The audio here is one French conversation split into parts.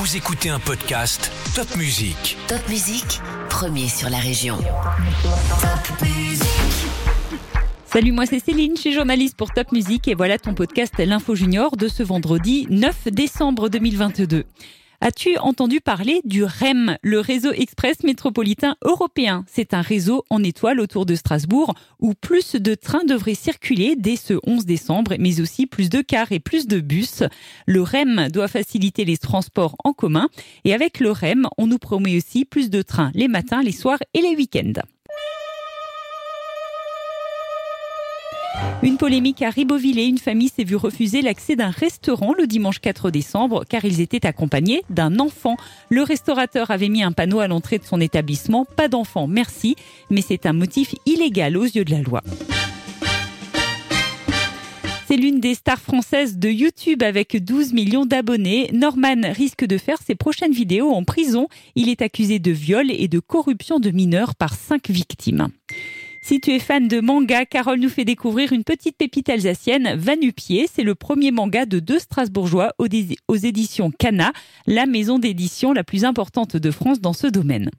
Vous écoutez un podcast Top Music. Top Musique, premier sur la région. Salut, moi c'est Céline, je suis journaliste pour Top Music et voilà ton podcast L'Info Junior de ce vendredi 9 décembre 2022. As-tu entendu parler du REM, le réseau express métropolitain européen? C'est un réseau en étoile autour de Strasbourg où plus de trains devraient circuler dès ce 11 décembre, mais aussi plus de cars et plus de bus. Le REM doit faciliter les transports en commun et avec le REM, on nous promet aussi plus de trains les matins, les soirs et les week-ends. Une polémique à Ribeauvillé. Une famille s'est vue refuser l'accès d'un restaurant le dimanche 4 décembre car ils étaient accompagnés d'un enfant. Le restaurateur avait mis un panneau à l'entrée de son établissement. Pas d'enfant, merci. Mais c'est un motif illégal aux yeux de la loi. C'est l'une des stars françaises de YouTube avec 12 millions d'abonnés. Norman risque de faire ses prochaines vidéos en prison. Il est accusé de viol et de corruption de mineurs par cinq victimes. Si tu es fan de manga, Carole nous fait découvrir une petite pépite alsacienne, Vanupier. C'est le premier manga de deux Strasbourgeois aux éditions Cana, la maison d'édition la plus importante de France dans ce domaine.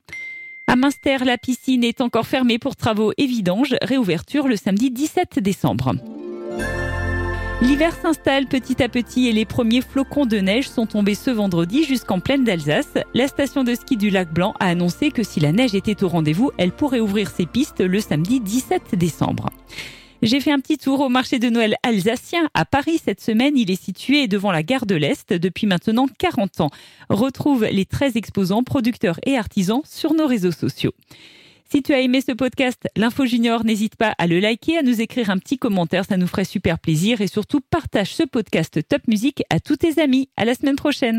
À Münster, la piscine est encore fermée pour travaux et vidanges. Réouverture le samedi 17 décembre. L'hiver s'installe petit à petit et les premiers flocons de neige sont tombés ce vendredi jusqu'en plaine d'Alsace. La station de ski du lac Blanc a annoncé que si la neige était au rendez-vous, elle pourrait ouvrir ses pistes le samedi 17 décembre. J'ai fait un petit tour au marché de Noël alsacien à Paris cette semaine. Il est situé devant la gare de l'Est depuis maintenant 40 ans. Retrouve les 13 exposants, producteurs et artisans sur nos réseaux sociaux. Si tu as aimé ce podcast, l'Info Junior, n'hésite pas à le liker, à nous écrire un petit commentaire, ça nous ferait super plaisir et surtout partage ce podcast Top Music à tous tes amis. À la semaine prochaine.